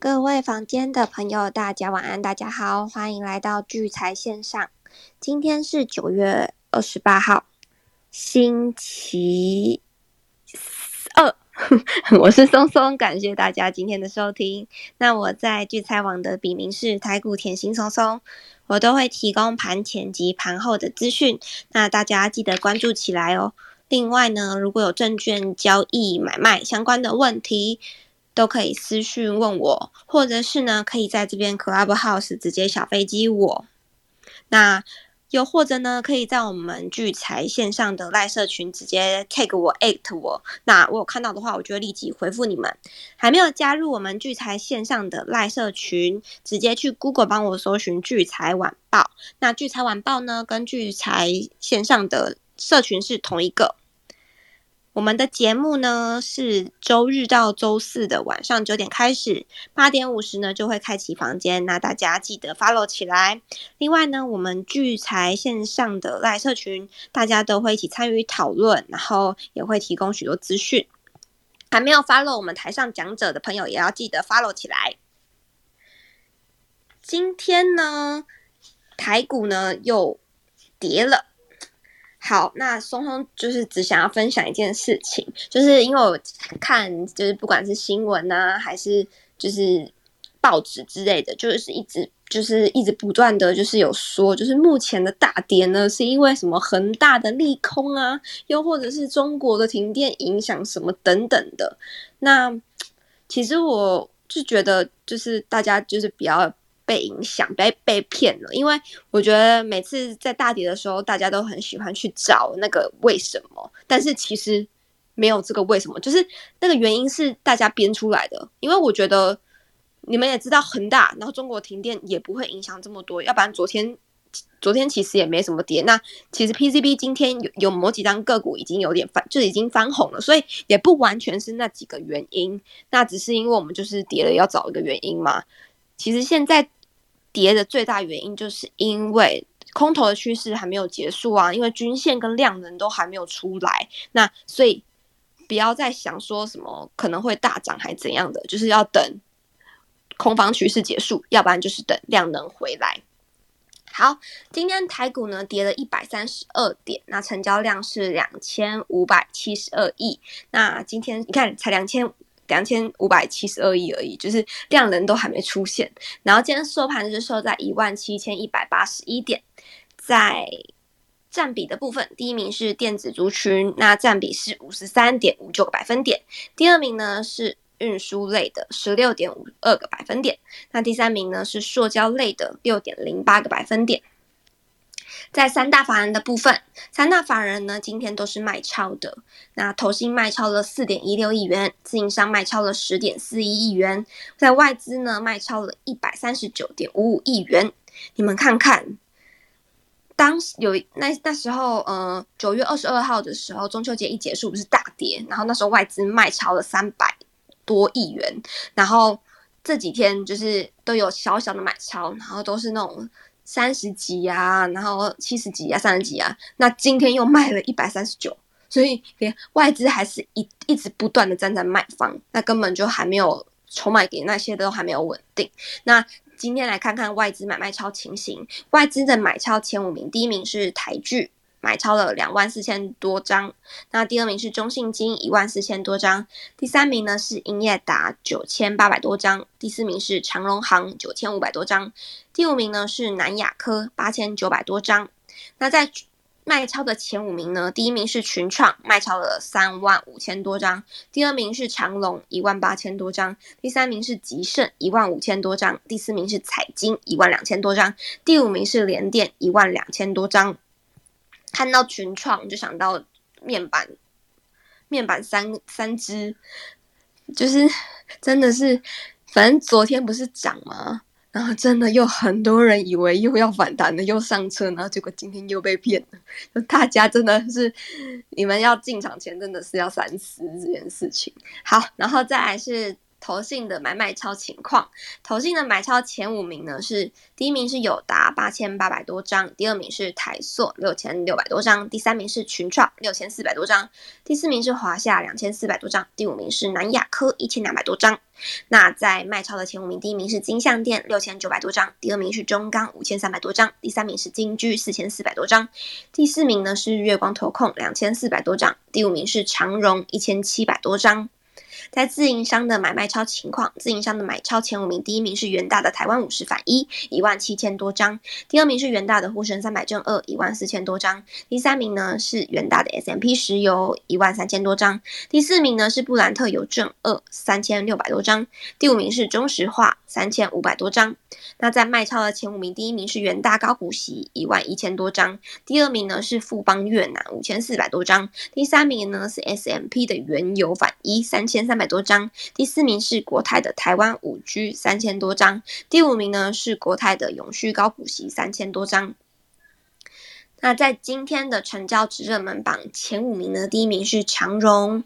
各位房间的朋友，大家晚安，大家好，欢迎来到聚财线上。今天是九月二十八号，星期二，我是松松，感谢大家今天的收听。那我在聚财网的笔名是台股甜心松松，我都会提供盘前及盘后的资讯，那大家记得关注起来哦。另外呢，如果有证券交易买卖相关的问题，都可以私讯问我，或者是呢，可以在这边 Clubhouse 直接小飞机我。那又或者呢，可以在我们聚财线上的赖社群直接 take 我 at 我。那我有看到的话，我就会立即回复你们。还没有加入我们聚财线上的赖社群，直接去 Google 帮我搜寻聚财晚报。那聚财晚报呢，跟聚财线上的社群是同一个。我们的节目呢是周日到周四的晚上九点开始，八点五十呢就会开启房间，那大家记得 follow 起来。另外呢，我们聚财线上的赖社群，大家都会一起参与讨论，然后也会提供许多资讯。还没有 follow 我们台上讲者的朋友，也要记得 follow 起来。今天呢，台股呢又跌了。好，那松松就是只想要分享一件事情，就是因为我看，就是不管是新闻啊，还是就是报纸之类的，就是一直就是一直不断的就是有说，就是目前的大跌呢，是因为什么恒大的利空啊，又或者是中国的停电影响什么等等的。那其实我就觉得，就是大家就是比较。被影响，被被骗了，因为我觉得每次在大跌的时候，大家都很喜欢去找那个为什么，但是其实没有这个为什么，就是那个原因是大家编出来的。因为我觉得你们也知道恒大，然后中国停电也不会影响这么多，要不然昨天昨天其实也没什么跌。那其实 PCB 今天有有某几张个股已经有点翻，就已经翻红了，所以也不完全是那几个原因，那只是因为我们就是跌了要找一个原因嘛。其实现在。跌的最大原因就是因为空头的趋势还没有结束啊，因为均线跟量能都还没有出来，那所以不要再想说什么可能会大涨还怎样的，就是要等空方趋势结束，要不然就是等量能回来。好，今天台股呢跌了一百三十二点，那成交量是两千五百七十二亿，那今天你看才两千。两千五百七十二亿而已，就是量能都还没出现。然后今天收盘是收在一万七千一百八十一点，在占比的部分，第一名是电子族群，那占比是五十三点五九个百分点。第二名呢是运输类的十六点五二个百分点，那第三名呢是塑胶类的六点零八个百分点。在三大法人的部分，三大法人呢今天都是卖超的。那投信卖超了四点一六亿元，自营商卖超了十点四一亿元，在外资呢卖超了一百三十九点五五亿元。你们看看，当有那那时候，呃，九月二十二号的时候，中秋节一结束不是大跌，然后那时候外资卖超了三百多亿元，然后这几天就是都有小小的买超，然后都是那种。三十几呀，然后七十几呀，三十几啊，那今天又卖了一百三十九，所以连外资还是一一直不断的站在卖方，那根本就还没有筹码给那些都还没有稳定。那今天来看看外资买卖超情形，外资的买超前五名，第一名是台剧。买超了两万四千多张，那第二名是中信金一万四千多张，第三名呢是英业达九千八百多张，第四名是长荣行九千五百多张，第五名呢是南亚科八千九百多张。那在卖超的前五名呢，第一名是群创卖超了三万五千多张，第二名是长隆一万八千多张，第三名是吉盛一万五千多张，第四名是彩金一万两千多张，第五名是联电一万两千多张。看到群创就想到面板，面板三三只，就是真的是，反正昨天不是涨吗？然后真的又很多人以为又要反弹了，又上车，然后结果今天又被骗了。大家真的是，你们要进场前真的是要三思这件事情。好，然后再来是。投信的买卖超情况。投信的买超前五名呢是第一名是友达八千八百多张，第二名是台塑六千六百多张，第三名是群创六千四百多张，第四名是华夏两千四百多张，第五名是南亚科一千两百多张。那在卖超的前五名，第一名是金相店六千九百多张，第二名是中钢五千三百多张，第三名是金居四千四百多张，第四名呢是月光投控两千四百多张，第五名是长荣一千七百多张。在自营商的买卖超情况，自营商的买超前五名，第一名是元大的台湾五十反一，一万七千多张；第二名是元大的沪深三百正二，一万四千多张；第三名呢是元大的 S M P 石油，一万三千多张；第四名呢是布兰特油正二，三千六百多张；第五名是中石化，三千五百多张。那在卖超的前五名，第一名是元大高股息，一万一千多张；第二名呢是富邦越南，五千四百多张；第三名呢是 S M P 的原油反一，三千三。百多张，第四名是国泰的台湾五 G 三千多张，第五名呢是国泰的永续高股息三千多张。那在今天的成交值热门榜前五名呢，第一名是长荣，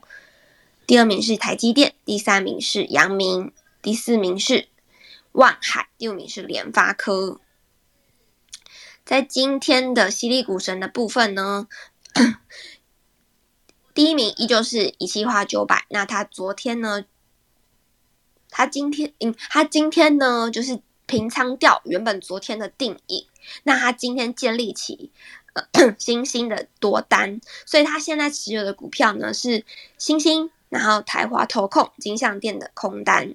第二名是台积电，第三名是阳明，第四名是万海，第五名是联发科。在今天的犀利股神的部分呢。第一名依旧是一期花九百，那他昨天呢？他今天，嗯，他今天呢就是平仓掉原本昨天的定义，那他今天建立起呃 新兴的多单，所以他现在持有的股票呢是新兴，然后台华投控、金像店的空单。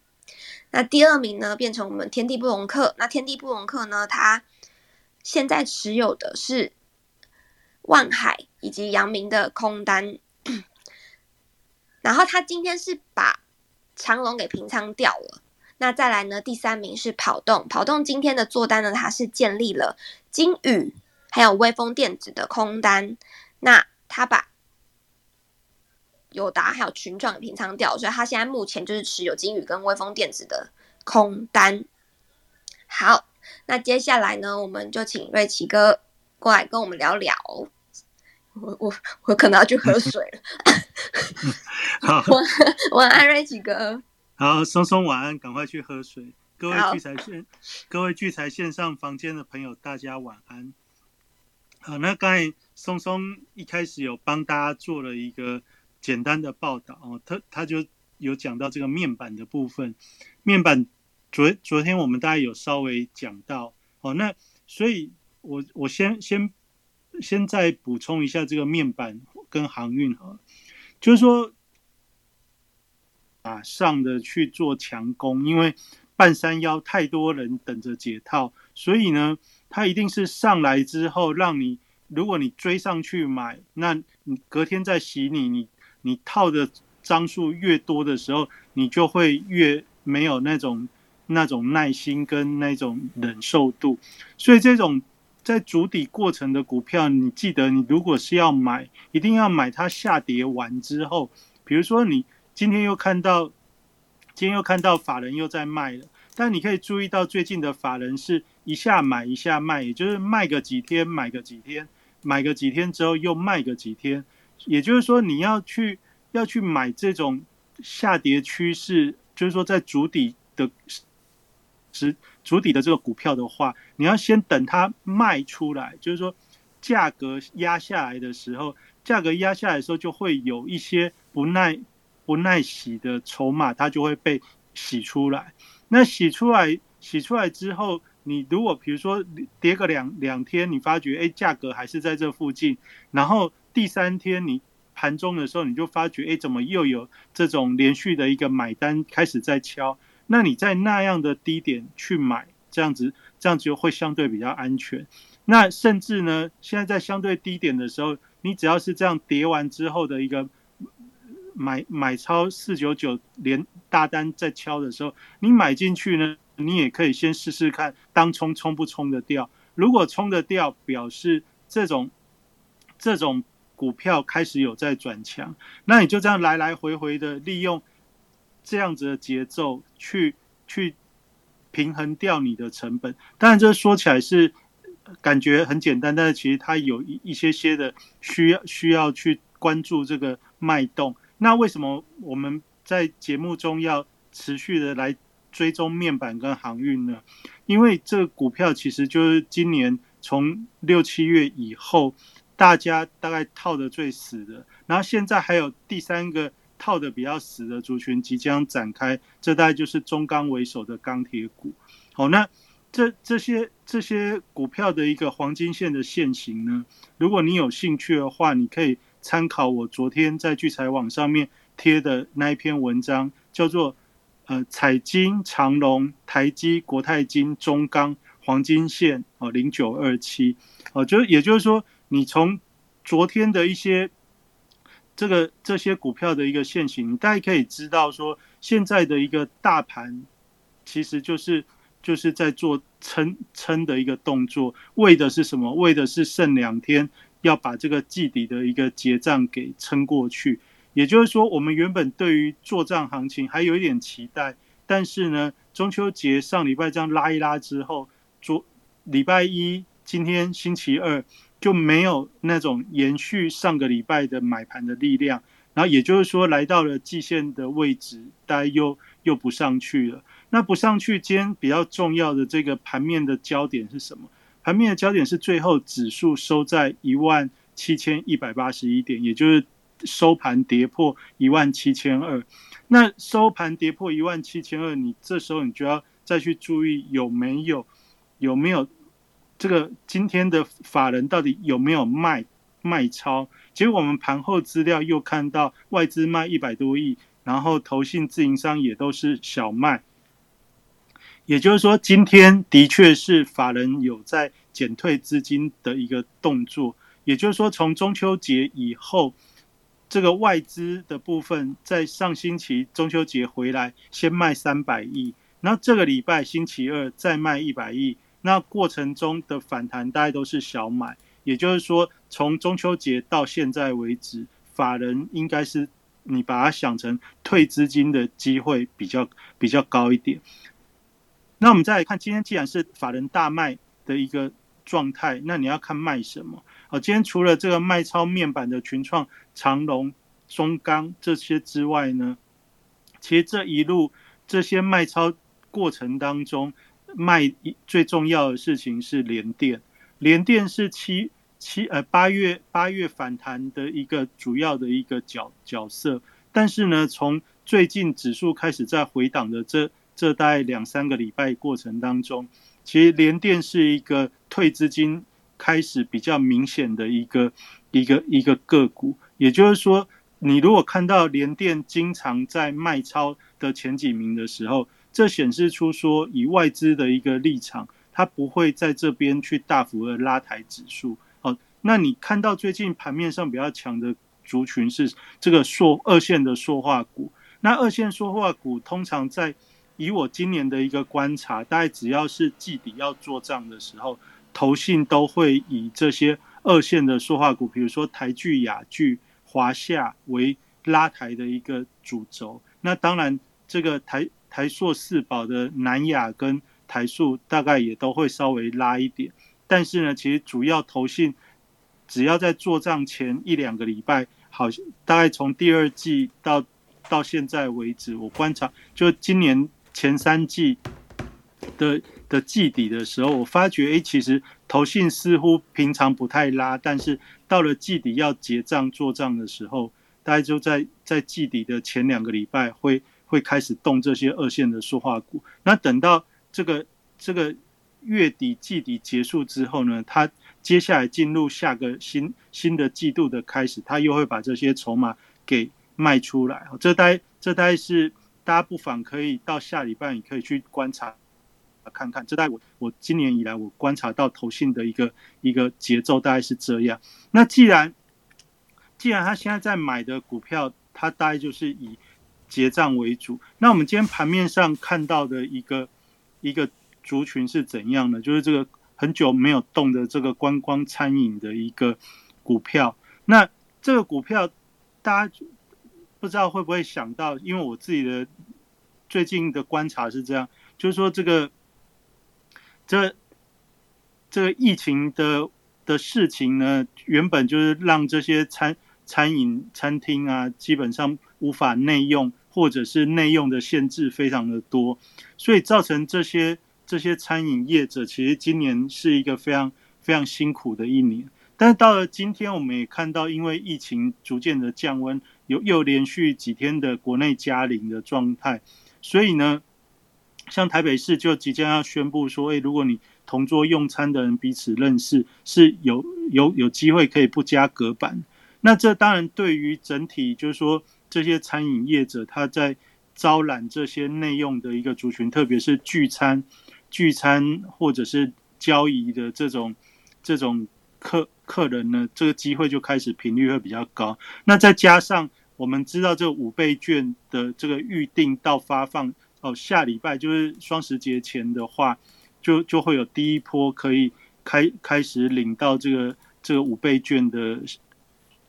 那第二名呢变成我们天地布隆克，那天地布隆克呢，他现在持有的是万海以及阳明的空单。然后他今天是把长龙给平仓掉了。那再来呢？第三名是跑动，跑动今天的做单呢，它是建立了金宇还有微风电子的空单。那他把友达还有群创平仓掉，所以他现在目前就是持有金宇跟微风电子的空单。好，那接下来呢，我们就请瑞奇哥过来跟我们聊聊。我我我可能要去喝水了。好，晚安，瑞奇哥。好，松松晚安，赶快去喝水。各位聚财线，各位聚财线上房间的朋友，大家晚安。好，那刚才松松一开始有帮大家做了一个简单的报道哦，他他就有讲到这个面板的部分。面板昨昨天我们大家有稍微讲到哦，那所以我我先先。先再补充一下这个面板跟航运哈，就是说马上的去做强攻，因为半山腰太多人等着解套，所以呢，它一定是上来之后让你，如果你追上去买，那你隔天再洗你，你你套的张数越多的时候，你就会越没有那种那种耐心跟那种忍受度，所以这种。在筑底过程的股票，你记得，你如果是要买，一定要买它下跌完之后。比如说，你今天又看到，今天又看到法人又在卖了，但你可以注意到最近的法人是一下买一下卖，也就是卖个几天，买个几天，买个几天之后又卖个几天。也就是说，你要去要去买这种下跌趋势，就是说在筑底的。是主底的这个股票的话，你要先等它卖出来，就是说价格压下来的时候，价格压下来的时候，就会有一些不耐不耐洗的筹码，它就会被洗出来。那洗出来，洗出来之后，你如果比如说跌个两两天，你发觉哎价格还是在这附近，然后第三天你盘中的时候，你就发觉哎怎么又有这种连续的一个买单开始在敲。那你在那样的低点去买，这样子，这样子就会相对比较安全。那甚至呢，现在在相对低点的时候，你只要是这样跌完之后的一个买买超四九九连大单在敲的时候，你买进去呢，你也可以先试试看，当冲冲不冲得掉。如果冲得掉，表示这种这种股票开始有在转强，那你就这样来来回回的利用。这样子的节奏去去平衡掉你的成本，当然这说起来是感觉很简单，但是其实它有一一些些的需要需要去关注这个脉动。那为什么我们在节目中要持续的来追踪面板跟航运呢？因为这个股票其实就是今年从六七月以后，大家大概套的最死的，然后现在还有第三个套的比较死的族群即将展开，这大概就是中钢为首的钢铁股。好，那这这些这些股票的一个黄金线的线型呢，如果你有兴趣的话，你可以参考我昨天在聚财网上面贴的那一篇文章，叫做。呃，彩金、长隆、台积、国泰金、中钢、黄金线哦，零九二七哦，就也就是说，你从昨天的一些这个这些股票的一个现形，大家可以知道说，现在的一个大盘其实就是就是在做撑撑的一个动作，为的是什么？为的是剩两天要把这个季底的一个结账给撑过去。也就是说，我们原本对于做账行情还有一点期待，但是呢，中秋节上礼拜这样拉一拉之后，昨礼拜一今天星期二就没有那种延续上个礼拜的买盘的力量，然后也就是说来到了季线的位置，大家又又不上去了。那不上去，今天比较重要的这个盘面的焦点是什么？盘面的焦点是最后指数收在一万七千一百八十一点，也就是。收盘跌破一万七千二，那收盘跌破一万七千二，你这时候你就要再去注意有没有有没有这个今天的法人到底有没有卖卖超？结果我们盘后资料又看到外资卖一百多亿，然后投信自营商也都是小卖，也就是说今天的确是法人有在减退资金的一个动作，也就是说从中秋节以后。这个外资的部分在上星期中秋节回来，先卖三百亿，然后这个礼拜星期二再卖一百亿，那过程中的反弹大概都是小买，也就是说从中秋节到现在为止，法人应该是你把它想成退资金的机会比较比较高一点。那我们再来看，今天既然是法人大卖的一个状态，那你要看卖什么？好，今天除了这个卖超面板的群创、长隆、中钢这些之外呢，其实这一路这些卖超过程当中，卖最重要的事情是联电。联电是七七呃八月八月反弹的一个主要的一个角角色，但是呢，从最近指数开始在回档的这这大概两三个礼拜过程当中，其实联电是一个退资金。开始比较明显的一个一个一个个股，也就是说，你如果看到联电经常在卖超的前几名的时候，这显示出说以外资的一个立场，它不会在这边去大幅的拉抬指数。好，那你看到最近盘面上比较强的族群是这个塑二线的塑化股，那二线塑化股通常在以我今年的一个观察，大概只要是季底要做账的时候。投信都会以这些二线的塑化股，比如说台剧、雅剧、华夏为拉抬的一个主轴。那当然，这个台台塑四宝的南亚跟台塑大概也都会稍微拉一点。但是呢，其实主要投信只要在做账前一两个礼拜，好像，大概从第二季到到现在为止，我观察就今年前三季的。的季底的时候，我发觉，哎，其实投信似乎平常不太拉，但是到了季底要结账做账的时候，大概就在在季底的前两个礼拜会会开始动这些二线的塑化股。那等到这个这个月底季底结束之后呢，它接下来进入下个新新的季度的开始，它又会把这些筹码给卖出来。这待这待是大家不妨可以到下礼拜，你可以去观察。看看，这代我我今年以来我观察到投信的一个一个节奏大概是这样。那既然既然他现在在买的股票，他大概就是以结账为主。那我们今天盘面上看到的一个一个族群是怎样的？就是这个很久没有动的这个观光餐饮的一个股票。那这个股票大家不知道会不会想到？因为我自己的最近的观察是这样，就是说这个。这这个疫情的的事情呢，原本就是让这些餐餐饮餐厅啊，基本上无法内用，或者是内用的限制非常的多，所以造成这些这些餐饮业者其实今年是一个非常非常辛苦的一年。但是到了今天，我们也看到，因为疫情逐渐的降温，有又连续几天的国内加零的状态，所以呢，像台北市就即将要宣布说，诶，如果你同桌用餐的人彼此认识，是有有有机会可以不加隔板。那这当然对于整体就是说这些餐饮业者，他在招揽这些内用的一个族群，特别是聚餐、聚餐或者是交易的这种这种客。客人呢，这个机会就开始频率会比较高。那再加上我们知道这五倍券的这个预定到发放哦，下礼拜就是双十节前的话，就就会有第一波可以开开始领到这个这个五倍券的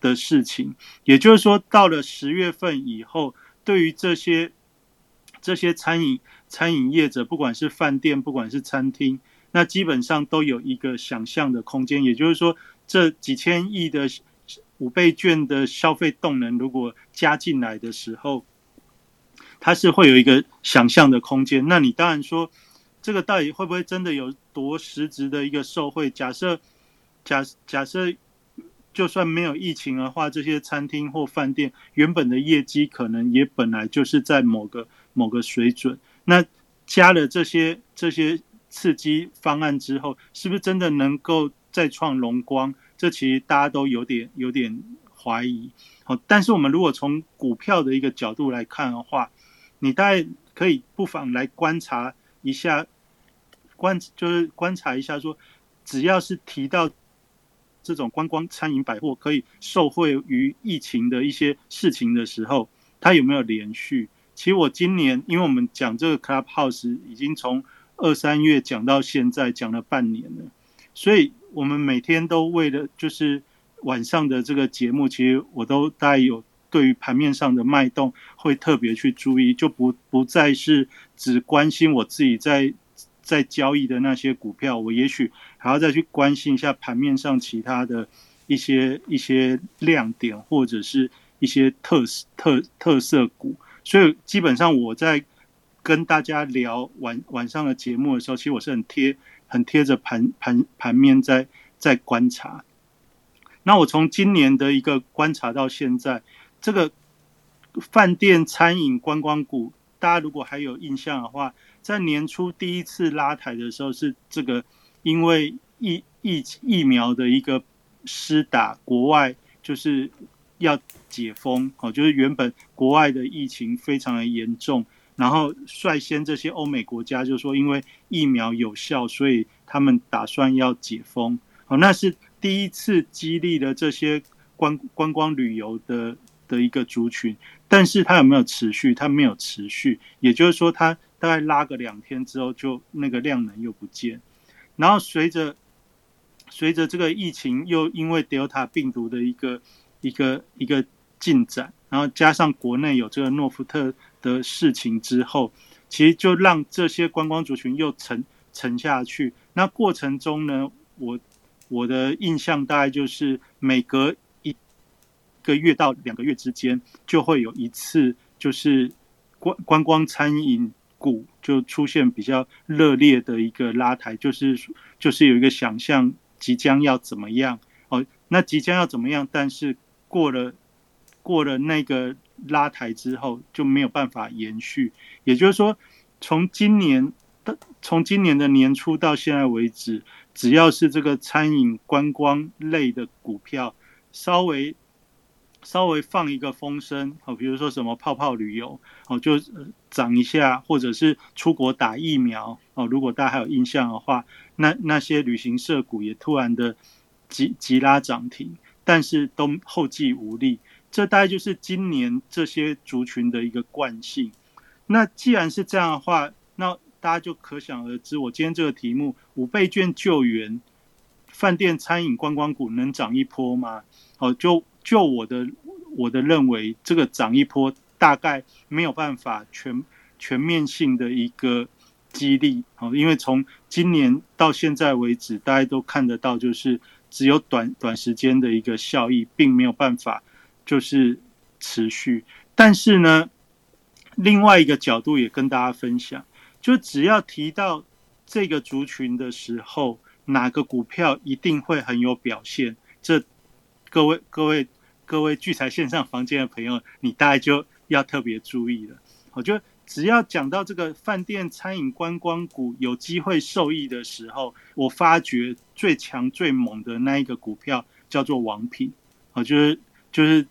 的事情。也就是说，到了十月份以后，对于这些这些餐饮餐饮业者，不管是饭店，不管是餐厅，那基本上都有一个想象的空间。也就是说。这几千亿的五倍券的消费动能，如果加进来的时候，它是会有一个想象的空间。那你当然说，这个到底会不会真的有多实质的一个受惠？假设假假设，就算没有疫情的话，这些餐厅或饭店原本的业绩可能也本来就是在某个某个水准。那加了这些这些刺激方案之后，是不是真的能够？再创荣光，这其实大家都有点有点怀疑。好，但是我们如果从股票的一个角度来看的话，你大概可以不妨来观察一下，观就是观察一下，说只要是提到这种观光、餐饮、百货可以受惠于疫情的一些事情的时候，它有没有连续？其实我今年，因为我们讲这个 Clubhouse 已经从二三月讲到现在，讲了半年了，所以。我们每天都为了就是晚上的这个节目，其实我都大概有对于盘面上的脉动会特别去注意，就不不再是只关心我自己在在交易的那些股票，我也许还要再去关心一下盘面上其他的一些一些亮点或者是一些特特特色股。所以基本上我在跟大家聊晚晚上的节目的时候，其实我是很贴。很贴着盘盘盘面在在观察，那我从今年的一个观察到现在，这个饭店、餐饮、观光股，大家如果还有印象的话，在年初第一次拉抬的时候，是这个因为疫疫疫苗的一个施打，国外就是要解封哦，就是原本国外的疫情非常的严重。然后率先这些欧美国家就说，因为疫苗有效，所以他们打算要解封。好，那是第一次激励了这些观观光旅游的的一个族群。但是它有没有持续？它没有持续。也就是说，它大概拉个两天之后，就那个量能又不见。然后随着随着这个疫情又因为 Delta 病毒的一个一个一个进展，然后加上国内有这个诺福特。的事情之后，其实就让这些观光族群又沉沉下去。那过程中呢，我我的印象大概就是每隔一个月到两个月之间，就会有一次，就是观观光餐饮股就出现比较热烈的一个拉抬，就是就是有一个想象即将要怎么样哦，那即将要怎么样？但是过了过了那个。拉抬之后就没有办法延续，也就是说，从今年的从今年的年初到现在为止，只要是这个餐饮观光类的股票，稍微稍微放一个风声哦，比如说什么泡泡旅游哦，就涨一下，或者是出国打疫苗哦，如果大家还有印象的话，那那些旅行社股也突然的急急拉涨停，但是都后继无力。这大概就是今年这些族群的一个惯性。那既然是这样的话，那大家就可想而知，我今天这个题目五倍券救援，饭店、餐饮、观光股能涨一波吗？哦，就就我的我的认为，这个涨一波大概没有办法全全面性的一个激励。哦，因为从今年到现在为止，大家都看得到，就是只有短短时间的一个效益，并没有办法。就是持续，但是呢，另外一个角度也跟大家分享，就只要提到这个族群的时候，哪个股票一定会很有表现。这各位各位各位聚财线上房间的朋友，你大概就要特别注意了。我觉得只要讲到这个饭店、餐饮、观光股有机会受益的时候，我发觉最强最猛的那一个股票叫做王品。我就是就是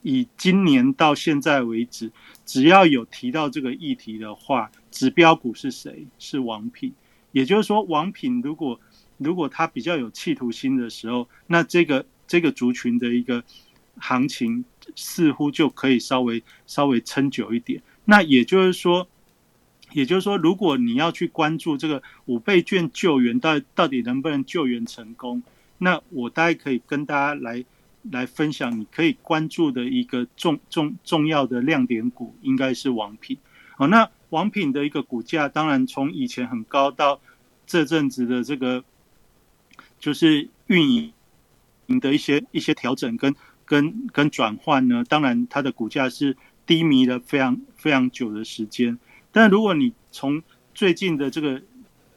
以今年到现在为止，只要有提到这个议题的话，指标股是谁？是王品。也就是说，王品如果如果它比较有企图心的时候，那这个这个族群的一个行情似乎就可以稍微稍微撑久一点。那也就是说，也就是说，如果你要去关注这个五倍券救援到到底能不能救援成功，那我大概可以跟大家来来分享，你可以关注的一个重重重要的亮点股，应该是王品。好，那王品的一个股价，当然从以前很高到这阵子的这个。就是运营的一些一些调整跟跟跟转换呢，当然它的股价是低迷了非常非常久的时间。但如果你从最近的这个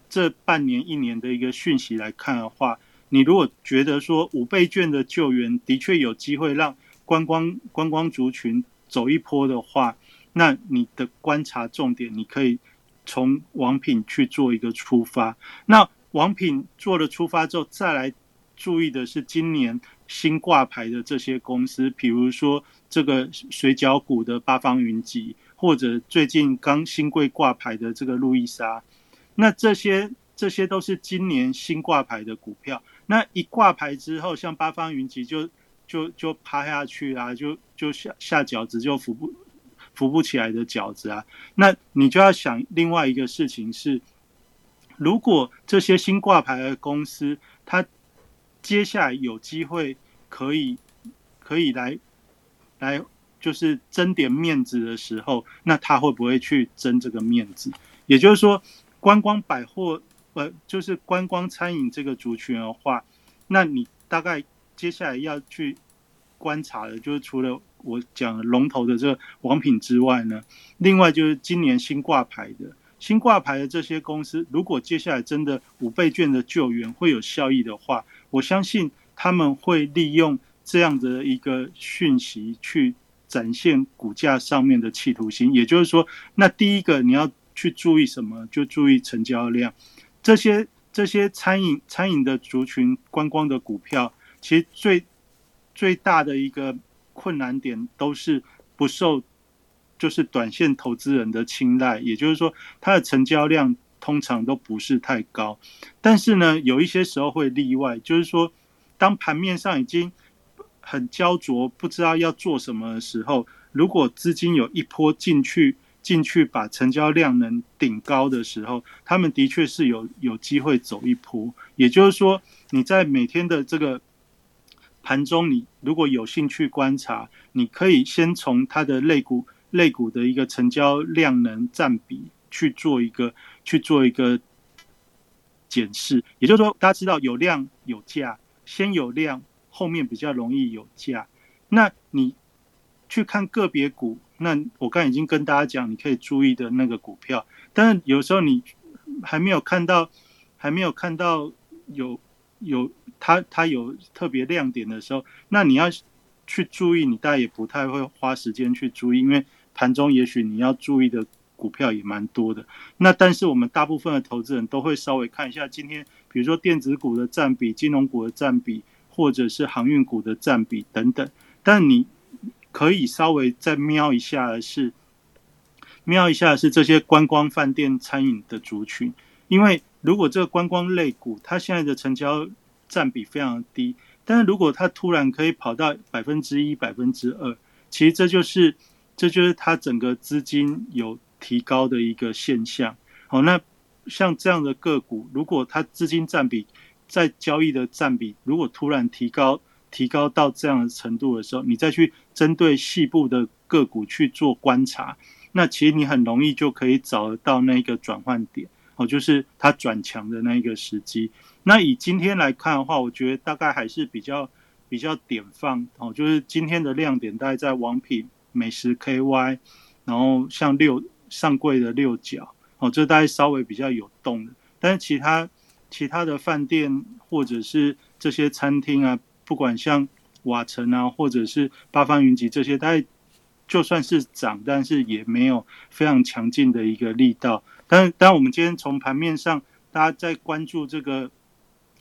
这半年一年的一个讯息来看的话，你如果觉得说五倍券的救援的确有机会让观光观光族群走一波的话，那你的观察重点你可以从王品去做一个出发。那王品做了出发之后，再来注意的是今年新挂牌的这些公司，比如说这个水饺股的八方云集，或者最近刚新贵挂牌的这个路易莎，那这些这些都是今年新挂牌的股票。那一挂牌之后，像八方云集就就就趴下去啊，就就下下饺子就扶不扶不起来的饺子啊。那你就要想另外一个事情是。如果这些新挂牌的公司，它接下来有机会可以可以来来就是争点面子的时候，那他会不会去争这个面子？也就是说，观光百货呃，就是观光餐饮这个族群的话，那你大概接下来要去观察的，就是除了我讲龙头的这个王品之外呢，另外就是今年新挂牌的。新挂牌的这些公司，如果接下来真的五倍券的救援会有效益的话，我相信他们会利用这样的一个讯息去展现股价上面的企图心。也就是说，那第一个你要去注意什么？就注意成交量。这些这些餐饮餐饮的族群、观光的股票，其实最最大的一个困难点都是不受。就是短线投资人的青睐，也就是说，它的成交量通常都不是太高。但是呢，有一些时候会例外，就是说，当盘面上已经很焦灼，不知道要做什么的时候，如果资金有一波进去，进去把成交量能顶高的时候，他们的确是有有机会走一波。也就是说，你在每天的这个盘中，你如果有兴趣观察，你可以先从它的类股。类股的一个成交量能占比去做一个去做一个检视，也就是说，大家知道有量有价，先有量，后面比较容易有价。那你去看个别股，那我刚已经跟大家讲，你可以注意的那个股票，但是有时候你还没有看到，还没有看到有有它它有特别亮点的时候，那你要去注意，你大概也不太会花时间去注意，因为。盘中也许你要注意的股票也蛮多的，那但是我们大部分的投资人都会稍微看一下今天，比如说电子股的占比、金融股的占比，或者是航运股的占比等等。但你可以稍微再瞄一下的是，瞄一下是这些观光饭店餐饮的族群，因为如果这个观光类股它现在的成交占比非常低，但是如果它突然可以跑到百分之一、百分之二，其实这就是。这就是它整个资金有提高的一个现象。好，那像这样的个股，如果它资金占比在交易的占比，如果突然提高，提高到这样的程度的时候，你再去针对细部的个股去做观察，那其实你很容易就可以找得到那个转换点，哦，就是它转强的那一个时机。那以今天来看的话，我觉得大概还是比较比较点放，哦，就是今天的亮点大概在王品。美食 KY，然后像六上柜的六角，哦，这大概稍微比较有动的。但是其他其他的饭店或者是这些餐厅啊，不管像瓦城啊，或者是八方云集这些，大概就算是涨，但是也没有非常强劲的一个力道。但但，我们今天从盘面上，大家在关注这个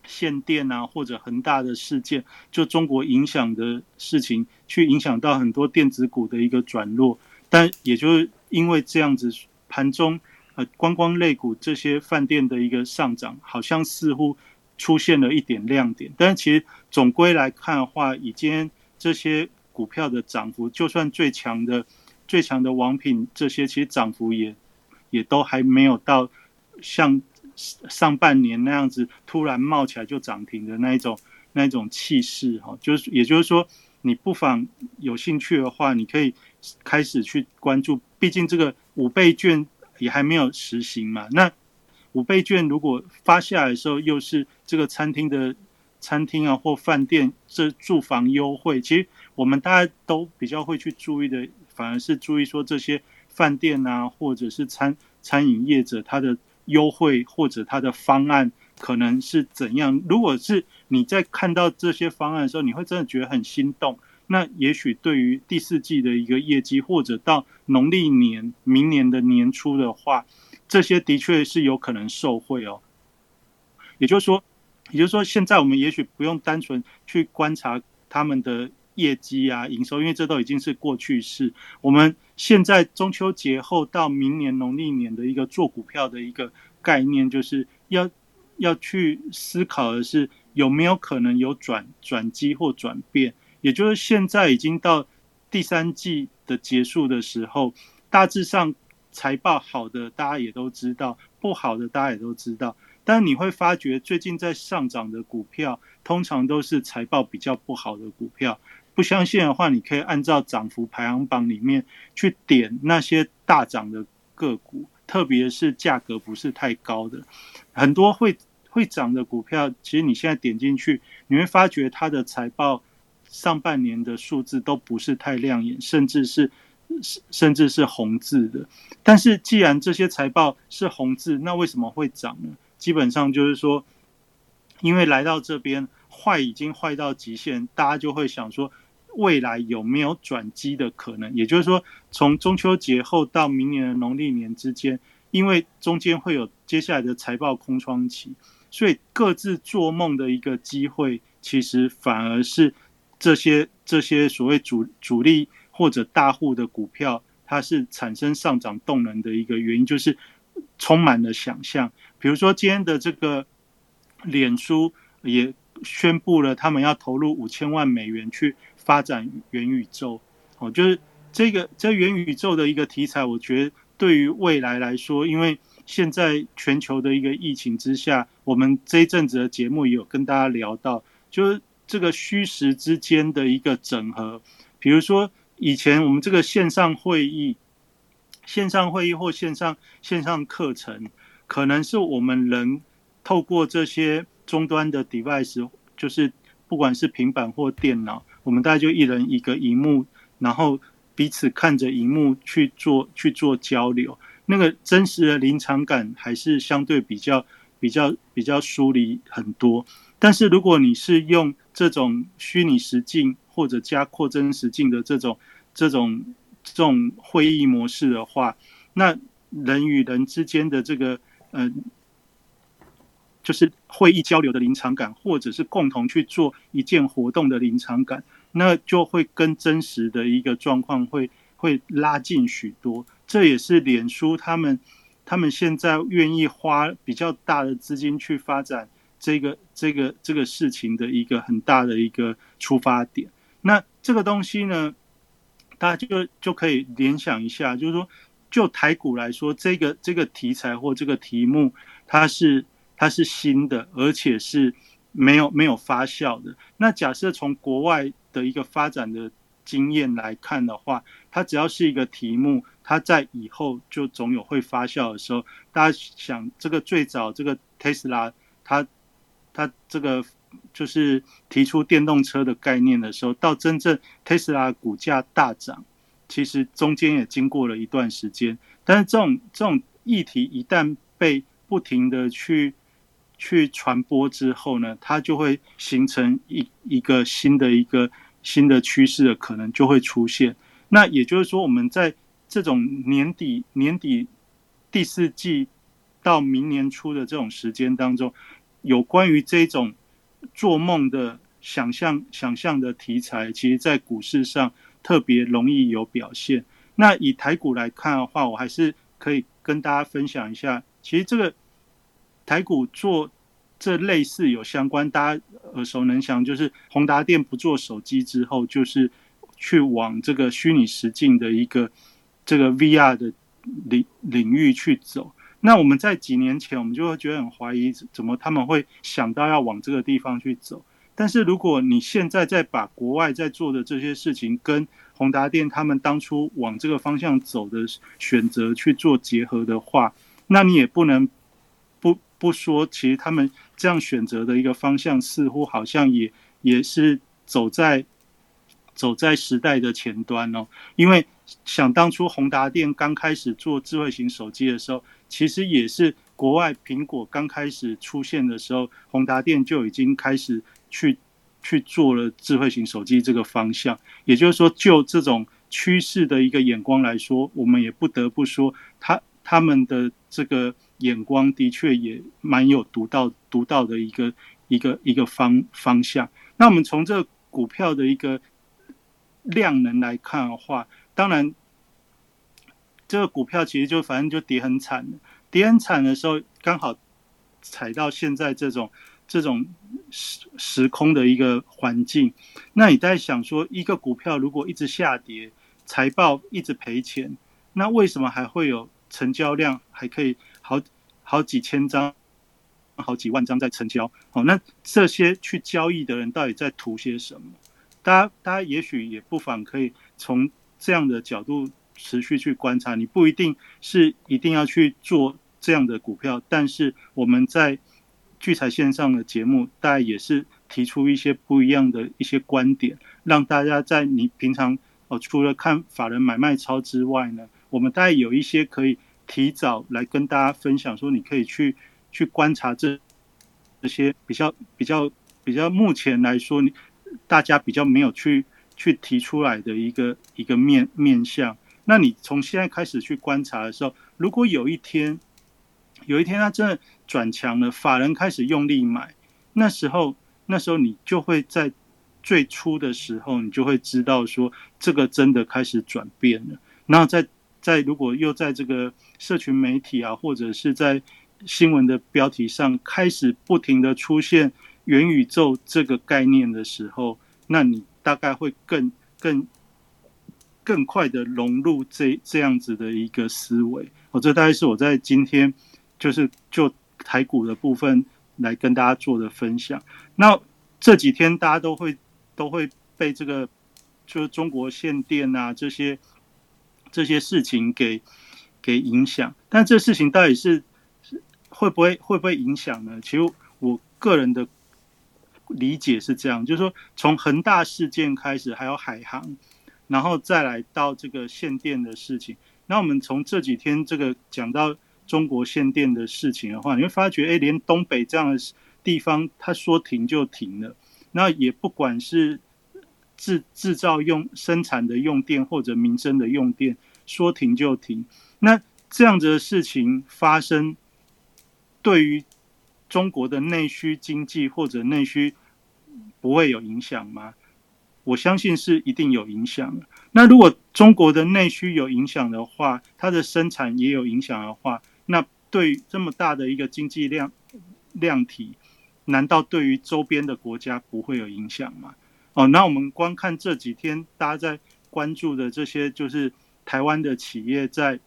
限电啊，或者恒大的事件，就中国影响的事情，去影响到很多电子股的一个转弱。但也就是因为这样子，盘中呃观光类股这些饭店的一个上涨，好像似乎出现了一点亮点。但是其实总归来看的话，以今天这些。股票的涨幅，就算最强的、最强的王品这些，其实涨幅也也都还没有到像上半年那样子突然冒起来就涨停的那一种、那一种气势哈。就是也就是说，你不妨有兴趣的话，你可以开始去关注。毕竟这个五倍券也还没有实行嘛。那五倍券如果发下来的时候，又是这个餐厅的餐厅啊或饭店这住房优惠，其实。我们大家都比较会去注意的，反而是注意说这些饭店啊，或者是餐餐饮业者他的优惠或者它的方案可能是怎样。如果是你在看到这些方案的时候，你会真的觉得很心动，那也许对于第四季的一个业绩，或者到农历年明年的年初的话，这些的确是有可能受惠哦。也就是说，也就是说，现在我们也许不用单纯去观察他们的。业绩啊，营收，因为这都已经是过去式。我们现在中秋节后到明年农历年的一个做股票的一个概念，就是要要去思考的是有没有可能有转转机或转变。也就是现在已经到第三季的结束的时候，大致上财报好的大家也都知道，不好的大家也都知道。但你会发觉最近在上涨的股票，通常都是财报比较不好的股票。不相信的话，你可以按照涨幅排行榜里面去点那些大涨的个股，特别是价格不是太高的，很多会会涨的股票，其实你现在点进去，你会发觉它的财报上半年的数字都不是太亮眼，甚至是甚至是红字的。但是既然这些财报是红字，那为什么会涨呢？基本上就是说，因为来到这边坏已经坏到极限，大家就会想说。未来有没有转机的可能？也就是说，从中秋节后到明年的农历年之间，因为中间会有接下来的财报空窗期，所以各自做梦的一个机会，其实反而是这些这些所谓主主力或者大户的股票，它是产生上涨动能的一个原因，就是充满了想象。比如说今天的这个脸书也宣布了，他们要投入五千万美元去。发展元宇宙，哦，就是这个这元宇宙的一个题材，我觉得对于未来来说，因为现在全球的一个疫情之下，我们这一阵子的节目也有跟大家聊到，就是这个虚实之间的一个整合。比如说以前我们这个线上会议、线上会议或线上线上课程，可能是我们人透过这些终端的 device，就是不管是平板或电脑。我们大概就一人一个荧幕，然后彼此看着荧幕去做去做交流，那个真实的临场感还是相对比较比较比较疏离很多。但是如果你是用这种虚拟实境或者加扩增实境的这种这种这种会议模式的话，那人与人之间的这个呃，就是会议交流的临场感，或者是共同去做一件活动的临场感。那就会跟真实的一个状况会会拉近许多，这也是脸书他们他们现在愿意花比较大的资金去发展这个这个这个事情的一个很大的一个出发点。那这个东西呢，大家就就可以联想一下，就是说，就台股来说，这个这个题材或这个题目，它是它是新的，而且是没有没有发酵的。那假设从国外。的一个发展的经验来看的话，它只要是一个题目，它在以后就总有会发酵的时候。大家想，这个最早这个特斯拉，它它这个就是提出电动车的概念的时候，到真正特斯拉股价大涨，其实中间也经过了一段时间，但是这种这种议题一旦被不停的去去传播之后呢，它就会形成一一个新的一个新的趋势的可能就会出现。那也就是说，我们在这种年底年底第四季到明年初的这种时间当中，有关于这种做梦的想象想象的题材，其实在股市上特别容易有表现。那以台股来看的话，我还是可以跟大家分享一下，其实这个。台股做这类似有相关，大家耳熟能详，就是宏达电不做手机之后，就是去往这个虚拟实境的一个这个 VR 的领领域去走。那我们在几年前，我们就会觉得很怀疑，怎么他们会想到要往这个地方去走？但是如果你现在再把国外在做的这些事情跟宏达电他们当初往这个方向走的选择去做结合的话，那你也不能。不说，其实他们这样选择的一个方向，似乎好像也也是走在走在时代的前端哦。因为想当初宏达电刚开始做智慧型手机的时候，其实也是国外苹果刚开始出现的时候，宏达电就已经开始去去做了智慧型手机这个方向。也就是说，就这种趋势的一个眼光来说，我们也不得不说，他他们的这个。眼光的确也蛮有独到独到的一个一个一个方方向。那我们从这股票的一个量能来看的话，当然这个股票其实就反正就跌很惨跌很惨的时候刚好踩到现在这种这种时时空的一个环境。那你在想说，一个股票如果一直下跌，财报一直赔钱，那为什么还会有成交量还可以？好好几千张，好几万张在成交。好，那这些去交易的人到底在图些什么？大家，大家也许也不妨可以从这样的角度持续去观察。你不一定是一定要去做这样的股票，但是我们在聚财线上的节目，大家也是提出一些不一样的一些观点，让大家在你平常哦，除了看法人买卖超之外呢，我们大概有一些可以。提早来跟大家分享，说你可以去去观察这这些比较比较比较目前来说，你大家比较没有去去提出来的一个一个面面向。那你从现在开始去观察的时候，如果有一天有一天它真的转强了，法人开始用力买，那时候那时候你就会在最初的时候，你就会知道说这个真的开始转变了。然后在在如果又在这个社群媒体啊，或者是在新闻的标题上开始不停的出现元宇宙这个概念的时候，那你大概会更更更快的融入这这样子的一个思维。哦，这大概是我在今天就是就台股的部分来跟大家做的分享。那这几天大家都会都会被这个就是中国限电啊这些这些事情给。给影响，但这事情到底是会不会会不会影响呢？其实我个人的理解是这样，就是说从恒大事件开始，还有海航，然后再来到这个限电的事情。那我们从这几天这个讲到中国限电的事情的话，你会发觉，哎，连东北这样的地方，他说停就停了。那也不管是制制造用生产的用电，或者民生的用电，说停就停。那这样子的事情发生，对于中国的内需经济或者内需不会有影响吗？我相信是一定有影响的。那如果中国的内需有影响的话，它的生产也有影响的话，那对这么大的一个经济量量体，难道对于周边的国家不会有影响吗？哦，那我们光看这几天大家在关注的这些，就是台湾的企业在。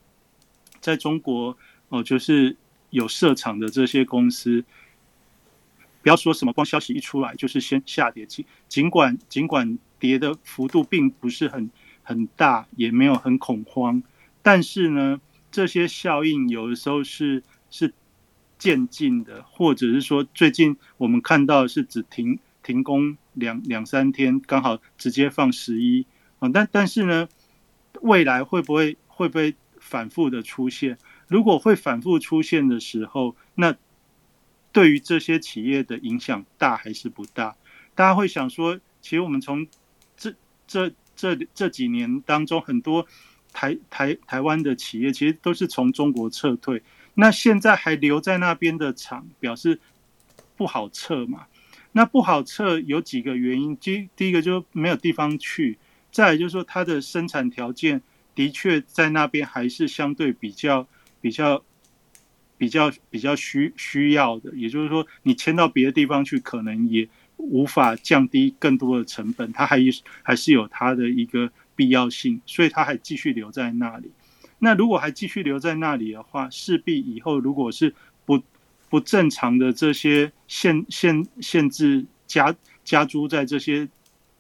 在中国哦，就是有设厂的这些公司，不要说什么，光消息一出来就是先下跌。尽尽管尽管跌的幅度并不是很很大，也没有很恐慌，但是呢，这些效应有的时候是是渐进的，或者是说最近我们看到是只停停工两两三天，刚好直接放十一啊，但但是呢。未来会不会会不会反复的出现？如果会反复出现的时候，那对于这些企业的影响大还是不大？大家会想说，其实我们从这这这这几年当中，很多台台台湾的企业其实都是从中国撤退，那现在还留在那边的厂，表示不好撤嘛？那不好撤有几个原因，第第一个就是没有地方去，再就是说它的生产条件的确在那边还是相对比较。比较比较比较需需要的，也就是说，你迁到别的地方去，可能也无法降低更多的成本，它还还是有它的一个必要性，所以它还继续留在那里。那如果还继续留在那里的话，势必以后如果是不正常的这些限限限制加加租在这些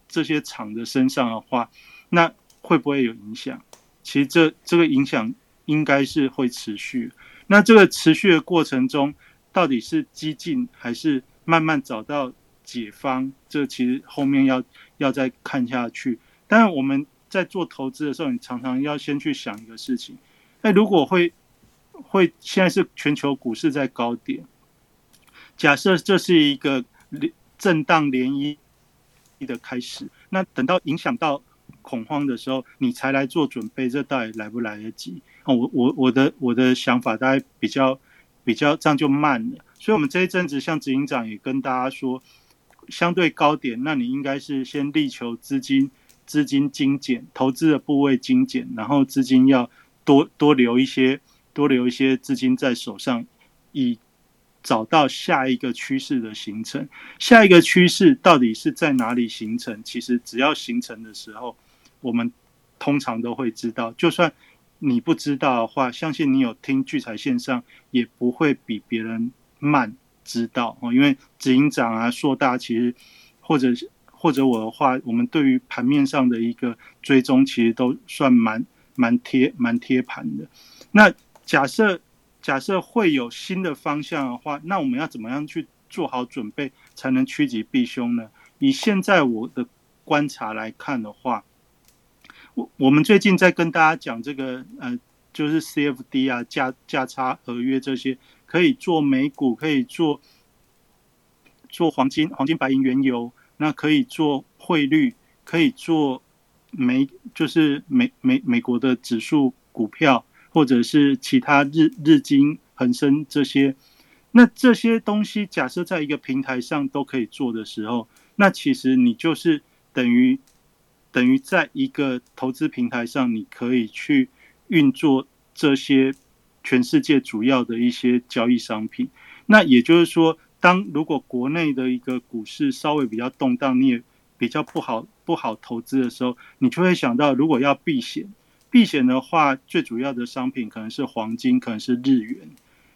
这些厂的身上的话，那会不会有影响？其实这这个影响。应该是会持续，那这个持续的过程中，到底是激进还是慢慢找到解方？这其实后面要要再看下去。但是我们在做投资的时候，你常常要先去想一个事情：，那如果会会现在是全球股市在高点，假设这是一个震荡涟漪的开始，那等到影响到恐慌的时候，你才来做准备，这到底来不来得及？我我我的我的想法大概比较比较这样就慢了，所以，我们这一阵子像执行长也跟大家说，相对高点，那你应该是先力求资金资金精简，投资的部位精简，然后资金要多多留一些，多留一些资金在手上，以找到下一个趋势的形成。下一个趋势到底是在哪里形成？其实只要形成的时候，我们通常都会知道，就算。你不知道的话，相信你有听聚财线上，也不会比别人慢知道哦。因为执行长啊、硕大，其实或者或者我的话，我们对于盘面上的一个追踪，其实都算蛮蛮贴蛮贴盘的。那假设假设会有新的方向的话，那我们要怎么样去做好准备，才能趋吉避凶呢？以现在我的观察来看的话。我我们最近在跟大家讲这个，呃，就是 CFD 啊，价价差合约这些，可以做美股，可以做做黄金、黄金、白银、原油，那可以做汇率，可以做美，就是美美美国的指数股票，或者是其他日日经、恒生这些。那这些东西，假设在一个平台上都可以做的时候，那其实你就是等于。等于在一个投资平台上，你可以去运作这些全世界主要的一些交易商品。那也就是说，当如果国内的一个股市稍微比较动荡，你也比较不好不好投资的时候，你就会想到，如果要避险，避险的话，最主要的商品可能是黄金，可能是日元。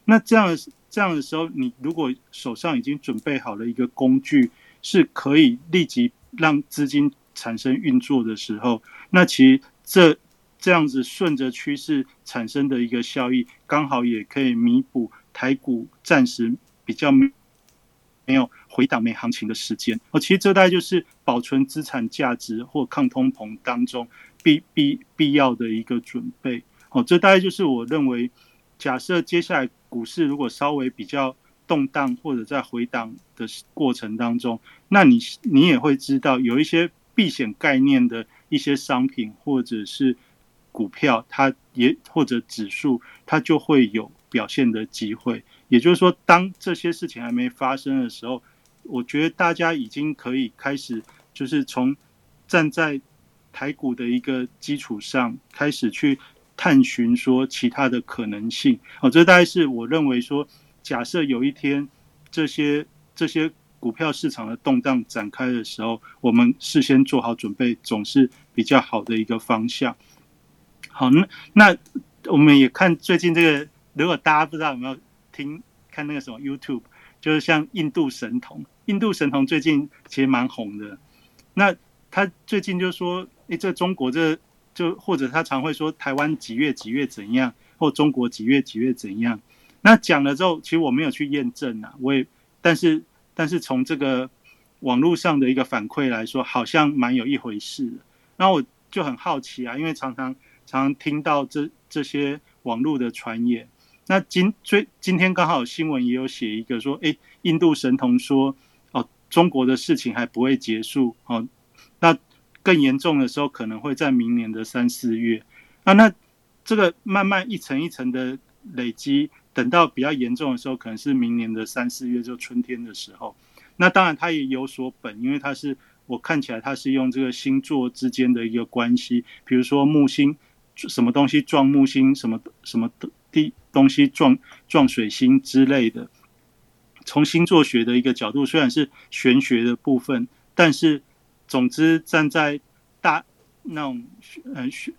那这样这样的时候，你如果手上已经准备好了一个工具，是可以立即让资金。产生运作的时候，那其实这这样子顺着趋势产生的一个效益，刚好也可以弥补台股暂时比较没有回档没行情的时间。哦，其实这大概就是保存资产价值或抗通膨当中必必必要的一个准备。哦，这大概就是我认为，假设接下来股市如果稍微比较动荡或者在回档的过程当中，那你你也会知道有一些。避险概念的一些商品或者是股票，它也或者指数，它就会有表现的机会。也就是说，当这些事情还没发生的时候，我觉得大家已经可以开始，就是从站在台股的一个基础上，开始去探寻说其他的可能性。哦，这大概是我认为说，假设有一天这些这些。股票市场的动荡展开的时候，我们事先做好准备，总是比较好的一个方向。好，那那我们也看最近这个，如果大家不知道有没有听看那个什么 YouTube，就是像印度神童，印度神童最近其实蛮红的。那他最近就说，诶，这中国这就或者他常会说台湾几月几月怎样，或中国几月几月怎样。那讲了之后，其实我没有去验证啊，我也但是。但是从这个网络上的一个反馈来说，好像蛮有一回事。然后我就很好奇啊，因为常常常常听到这这些网络的传言。那今最今天刚好新闻也有写一个说，哎，印度神童说，哦，中国的事情还不会结束哦，那更严重的时候可能会在明年的三四月。啊，那这个慢慢一层一层的累积，等到比较严重的时候，可能是明年的三四月，就春天的时候。那当然它也有所本，因为它是我看起来它是用这个星座之间的一个关系，比如说木星什么东西撞木星，什么什么地。东西撞撞水星之类的，从星座学的一个角度，虽然是玄学的部分，但是总之站在大那种呃玄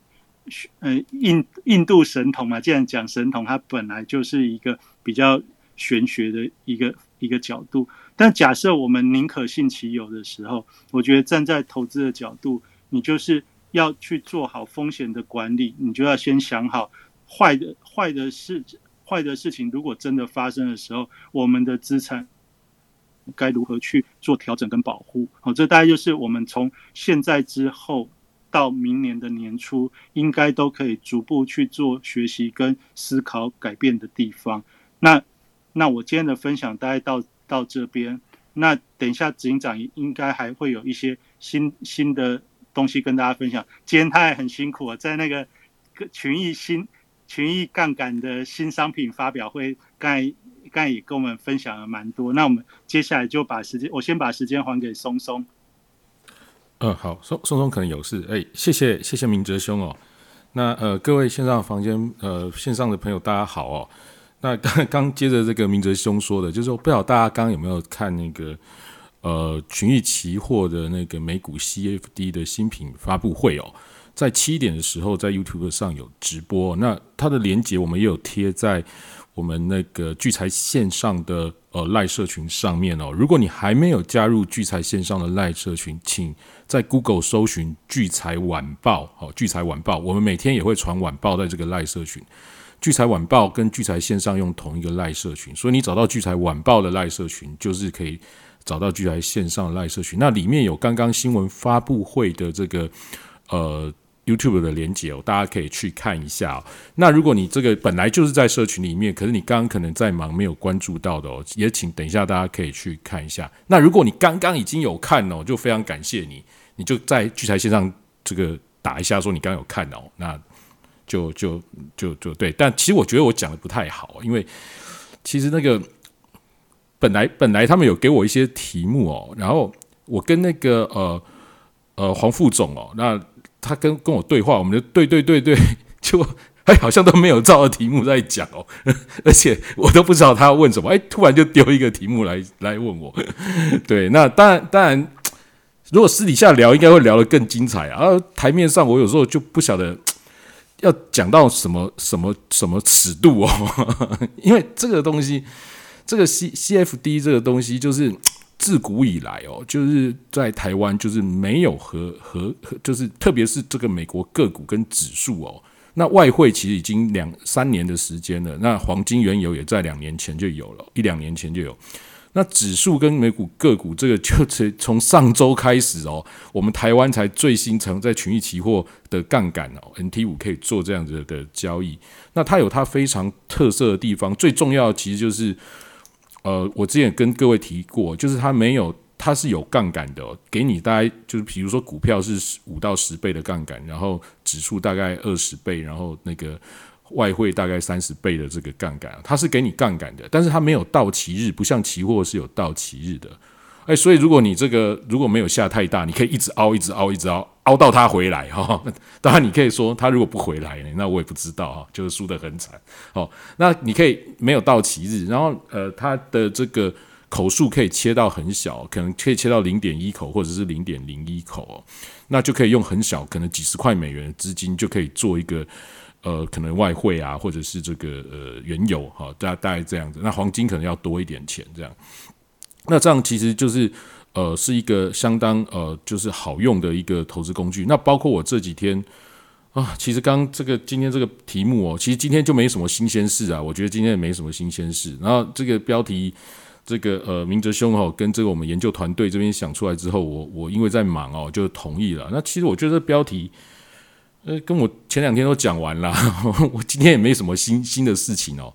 玄呃印印度神童嘛，既然讲神童，它本来就是一个比较玄学的一个一个角度。但假设我们宁可信其有的时候，我觉得站在投资的角度，你就是要去做好风险的管理，你就要先想好。坏的坏的事坏的事情，如果真的发生的时候，我们的资产该如何去做调整跟保护？好，这大概就是我们从现在之后到明年的年初，应该都可以逐步去做学习跟思考改变的地方。那那我今天的分享大概到到这边，那等一下执行长应该还会有一些新新的东西跟大家分享。今天他也很辛苦啊，在那个群益新。群益杠杆的新商品发表会，刚才刚才也跟我们分享了蛮多。那我们接下来就把时间，我先把时间还给松松。嗯，好，松松松可能有事，哎，谢谢谢谢明哲兄哦。那呃，各位线上房间呃线上的朋友大家好哦。那刚 刚接着这个明哲兄说的，就是说不知道大家刚刚有没有看那个呃群益期货的那个美股 CFD 的新品发布会哦。在七点的时候，在 YouTube 上有直播，那它的连接我们也有贴在我们那个聚财线上的呃赖社群上面哦。如果你还没有加入聚财线上的赖社群，请在 Google 搜寻“聚财晚报”好，“聚财晚报”，我们每天也会传晚报在这个赖社群。聚财晚报跟聚财线上用同一个赖社群，所以你找到聚财晚报的赖社群，就是可以找到聚财线上的赖社群。那里面有刚刚新闻发布会的这个呃。YouTube 的连接哦，大家可以去看一下。那如果你这个本来就是在社群里面，可是你刚刚可能在忙，没有关注到的哦，也请等一下大家可以去看一下。那如果你刚刚已经有看哦，就非常感谢你，你就在聚财线上这个打一下，说你刚刚有看哦，那就就就就对。但其实我觉得我讲的不太好，因为其实那个本来本来他们有给我一些题目哦，然后我跟那个呃呃黄副总哦，那。他跟跟我对话，我们就对对对对，就还，好像都没有照着题目在讲哦，而且我都不知道他要问什么，哎，突然就丢一个题目来来问我。对，那当然当然，如果私底下聊，应该会聊得更精彩啊。台面上，我有时候就不晓得 要讲到什么什么什么尺度哦，因为这个东西，这个 C C F D 这个东西就是。自古以来哦，就是在台湾，就是没有和和就是特别是这个美国个股跟指数哦，那外汇其实已经两三年的时间了，那黄金原油也在两年前就有了，一两年前就有。那指数跟美股个股这个，就是从上周开始哦，我们台湾才最新成在群益期货的杠杆哦，NT 五可以做这样子的交易。那它有它非常特色的地方，最重要的其实就是。呃，我之前跟各位提过，就是它没有，它是有杠杆的，给你大概就是，比如说股票是五到十倍的杠杆，然后指数大概二十倍，然后那个外汇大概三十倍的这个杠杆，它是给你杠杆的，但是它没有到期日，不像期货是有到期日的。哎，所以如果你这个如果没有下太大，你可以一直凹，一直凹，一直凹，凹到它回来哈。当然，你可以说它如果不回来，那我也不知道啊，就是输得很惨。哦，那你可以没有到期日，然后呃，它的这个口数可以切到很小，可能可以切到零点一口或者是零点零一口哦，那就可以用很小，可能几十块美元的资金就可以做一个呃，可能外汇啊，或者是这个呃原油哈，大大概这样子。那黄金可能要多一点钱这样。那这样其实就是，呃，是一个相当呃，就是好用的一个投资工具。那包括我这几天啊，其实刚这个今天这个题目哦，其实今天就没什么新鲜事啊。我觉得今天也没什么新鲜事。然后这个标题，这个呃，明哲兄哦，跟这个我们研究团队这边想出来之后，我我因为在忙哦，就同意了。那其实我觉得标题，呃，跟我前两天都讲完了，我今天也没什么新新的事情哦。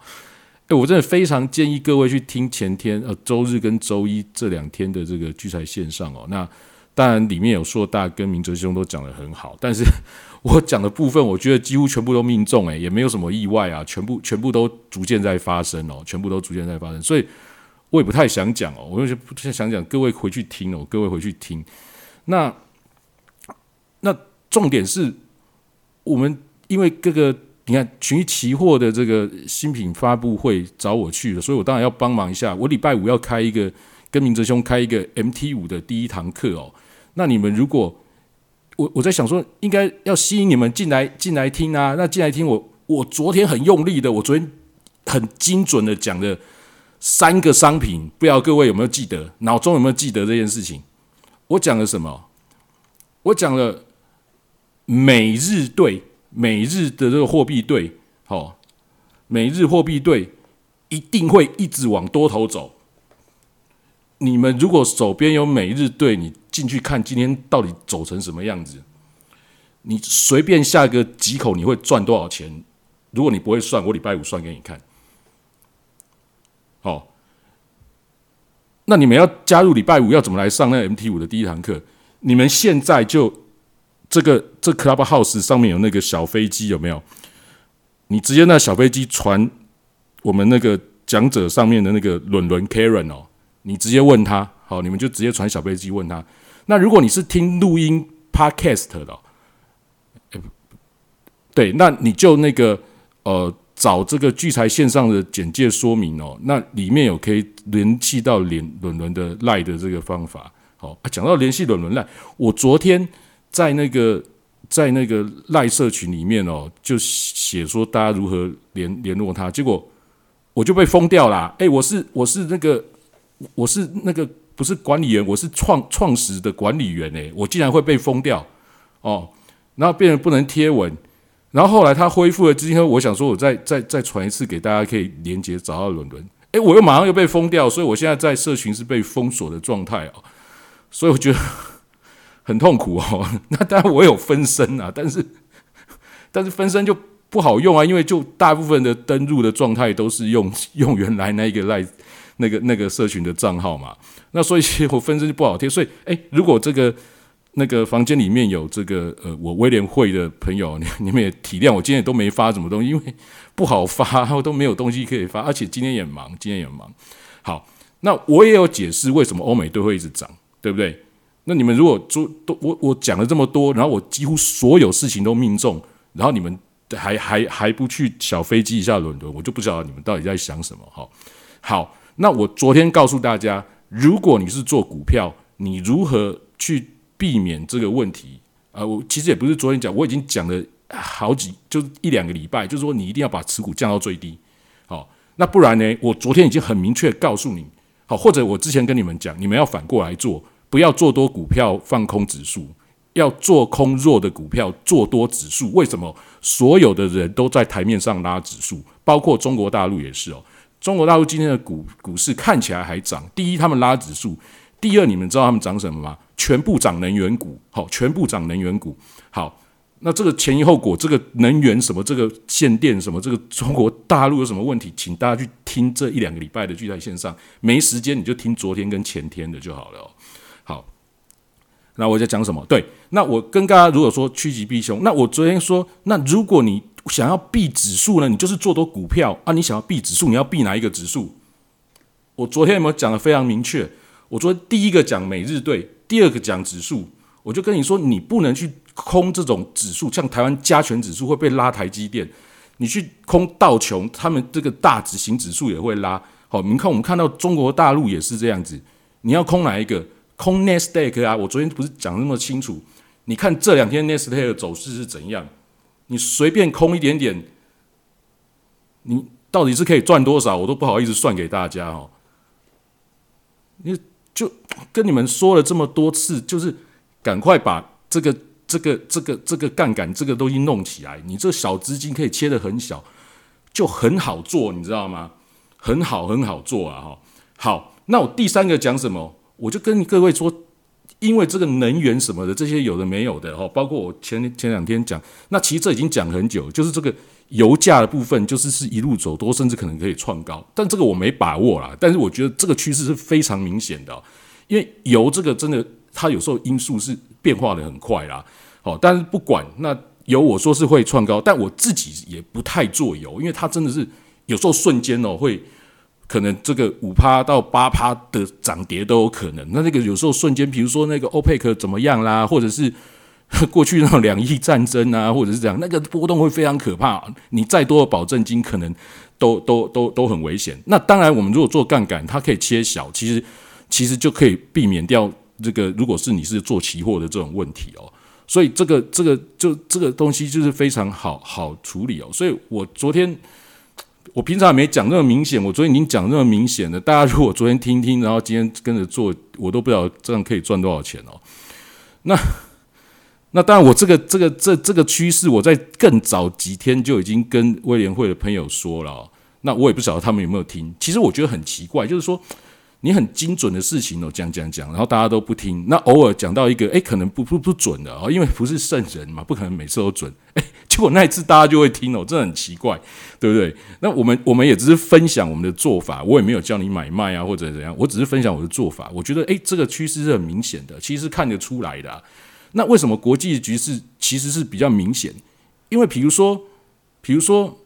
哎，我真的非常建议各位去听前天呃周日跟周一这两天的这个聚财线上哦。那当然里面有硕大跟明哲兄都讲的很好，但是 我讲的部分，我觉得几乎全部都命中，哎，也没有什么意外啊，全部全部都逐渐在发生哦，全部都逐渐在发生，所以我也不太想讲哦，我有些不太想讲，各位回去听哦，各位回去听。那那重点是。我们因为各个，你看群益期货的这个新品发布会找我去了，所以我当然要帮忙一下。我礼拜五要开一个跟明哲兄开一个 MT 五的第一堂课哦。那你们如果我我在想说，应该要吸引你们进来进来听啊。那进来听我，我昨天很用力的，我昨天很精准的讲的三个商品，不知道各位有没有记得，脑中有没有记得这件事情？我讲了什么？我讲了。每日对，每日的这个货币对，好，每日货币对一定会一直往多头走。你们如果手边有每日对，你进去看今天到底走成什么样子，你随便下个几口，你会赚多少钱？如果你不会算，我礼拜五算给你看。好，那你们要加入礼拜五要怎么来上那 MT 五的第一堂课？你们现在就。这个这 Clubhouse 上面有那个小飞机有没有？你直接那小飞机传我们那个讲者上面的那个伦伦 Karen 哦，你直接问他，好，你们就直接传小飞机问他。那如果你是听录音 Podcast 的，对，那你就那个呃找这个聚财线上的简介说明哦，那里面有可以联系到联伦伦的赖的这个方法。好，讲到联系伦伦赖，我昨天。在那个在那个赖社群里面哦，就写说大家如何联联络他，结果我就被封掉了。哎，我是我是那个我是那个不是管理员，我是创创始的管理员哎，我竟然会被封掉哦，然后变成不能贴文，然后后来他恢复了之后我想说我再再再传一次给大家，可以连接找到伦伦。哎，我又马上又被封掉，所以我现在在社群是被封锁的状态哦，所以我觉得。很痛苦哦，那当然我有分身啊，但是 但是分身就不好用啊，因为就大部分的登录的状态都是用 用原来那个赖那个那个社群的账号嘛，那所以我分身就不好贴，所以哎，如果这个那个房间里面有这个呃我威廉会的朋友，你你们也体谅我今天都没发什么东西，因为不好发，我都没有东西可以发，而且今天也忙，今天也忙。好，那我也有解释为什么欧美都会一直涨，对不对？那你们如果做都我我讲了这么多，然后我几乎所有事情都命中，然后你们还还还不去小飞机一下伦敦，我就不晓得你们到底在想什么哈。好，那我昨天告诉大家，如果你是做股票，你如何去避免这个问题？呃，我其实也不是昨天讲，我已经讲了好几，就是一两个礼拜，就是说你一定要把持股降到最低。好，那不然呢？我昨天已经很明确告诉你，好，或者我之前跟你们讲，你们要反过来做。不要做多股票放空指数，要做空弱的股票做多指数。为什么？所有的人都在台面上拉指数，包括中国大陆也是哦。中国大陆今天的股股市看起来还涨。第一，他们拉指数；第二，你们知道他们涨什么吗？全部涨能源股。好，全部涨能源股。好，那这个前因后果，这个能源什么，这个限电什么，这个中国大陆有什么问题？请大家去听这一两个礼拜的聚在线上。没时间你就听昨天跟前天的就好了。好那我在讲什么？对，那我跟大家如果说趋吉避凶，那我昨天说，那如果你想要避指数呢，你就是做多股票啊。你想要避指数，你要避哪一个指数？我昨天有没有讲的非常明确？我昨天第一个讲每日对，第二个讲指数，我就跟你说，你不能去空这种指数，像台湾加权指数会被拉台积电，你去空道琼，他们这个大指型指数也会拉。好，你看我们看到中国大陆也是这样子，你要空哪一个？空 Nasdaq 啊，我昨天不是讲那么清楚？你看这两天 Nasdaq 的走势是怎样？你随便空一点点，你到底是可以赚多少？我都不好意思算给大家哦。你就跟你们说了这么多次，就是赶快把这个、这个、这个、这个杠杆这个东西弄起来。你这小资金可以切的很小，就很好做，你知道吗？很好，很好做啊！哈，好，那我第三个讲什么？我就跟各位说，因为这个能源什么的这些有的没有的哈，包括我前前两天讲，那其实这已经讲很久，就是这个油价的部分，就是是一路走多，甚至可能可以创高，但这个我没把握啦。但是我觉得这个趋势是非常明显的，因为油这个真的它有时候因素是变化的很快啦。好，但是不管那油，我说是会创高，但我自己也不太做油，因为它真的是有时候瞬间哦会。可能这个五趴到八趴的涨跌都有可能。那那个有时候瞬间，比如说那个欧佩克怎么样啦，或者是 过去那种两亿战争啊，或者是这样，那个波动会非常可怕。你再多的保证金，可能都都都都很危险。那当然，我们如果做杠杆，它可以切小，其实其实就可以避免掉这个。如果是你是做期货的这种问题哦，所以这个这个就这个东西就是非常好好处理哦。所以我昨天。我平常也没讲那么明显，我昨天已经讲那么明显了。大家如果昨天听听，然后今天跟着做，我都不知道这样可以赚多少钱哦。那那当然，我这个这个这这个趋势，我在更早几天就已经跟威廉会的朋友说了。那我也不晓得他们有没有听。其实我觉得很奇怪，就是说。你很精准的事情哦，讲讲讲，然后大家都不听。那偶尔讲到一个，哎，可能不不不准的哦，因为不是圣人嘛，不可能每次都准。哎，结果那一次大家就会听哦，这很奇怪，对不对？那我们我们也只是分享我们的做法，我也没有叫你买卖啊或者怎样，我只是分享我的做法。我觉得，哎，这个趋势是很明显的，其实看得出来的。那为什么国际局势其实是比较明显？因为比如说，比如说。